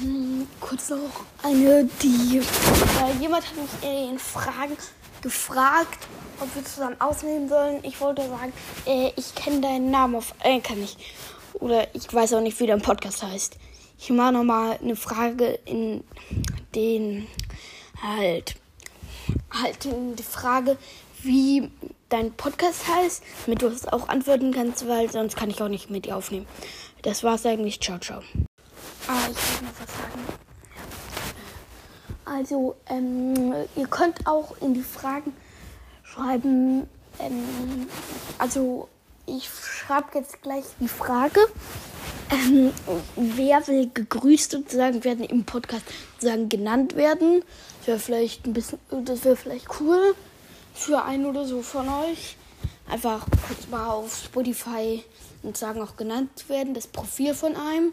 Ähm, kurz noch eine, die. Äh, jemand hat mich in Fragen gefragt, ob wir zusammen aufnehmen sollen. Ich wollte sagen, äh, ich kenne deinen Namen auf Anchor nicht. Oder ich weiß auch nicht, wie dein Podcast heißt. Ich mache nochmal eine Frage in den halt halt in die Frage, wie dein Podcast heißt, damit du es auch antworten kannst, weil sonst kann ich auch nicht mit dir aufnehmen. Das war's eigentlich. Ciao, ciao. Ah, ich wollte noch was sagen. Also, ähm, ihr könnt auch in die Fragen schreiben, ähm, also ich schreibe jetzt gleich die Frage. Ähm, wer will gegrüßt sozusagen werden im Podcast sozusagen genannt werden? Das wäre vielleicht ein bisschen, das wäre vielleicht cool für einen oder so von euch. Einfach kurz mal auf Spotify und sagen auch genannt werden, das Profil von einem.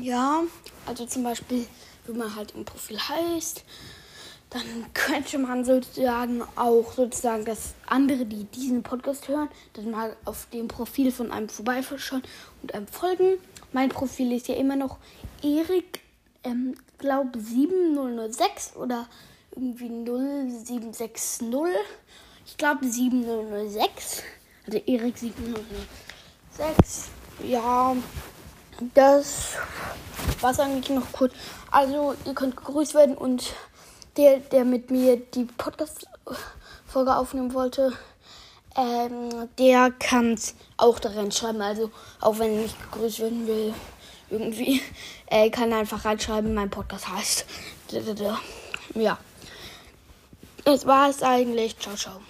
Ja, also zum Beispiel, wenn man halt im Profil heißt, dann könnte man sozusagen auch sozusagen, dass andere, die diesen Podcast hören, dann mal auf dem Profil von einem vorbeischauen und einem folgen. Mein Profil ist ja immer noch Erik, ähm, glaube 7006 oder irgendwie 0760. Ich glaube 7006. Also Erik 7006. Ja, das war eigentlich noch kurz. Also, ihr könnt gegrüßt werden und der, der mit mir die Podcast-Folge aufnehmen wollte, ähm, der kann es auch da reinschreiben. Also, auch wenn er nicht gegrüßt werden will, irgendwie, er kann einfach reinschreiben, mein Podcast heißt. Ja. Das war es eigentlich. Ciao, ciao.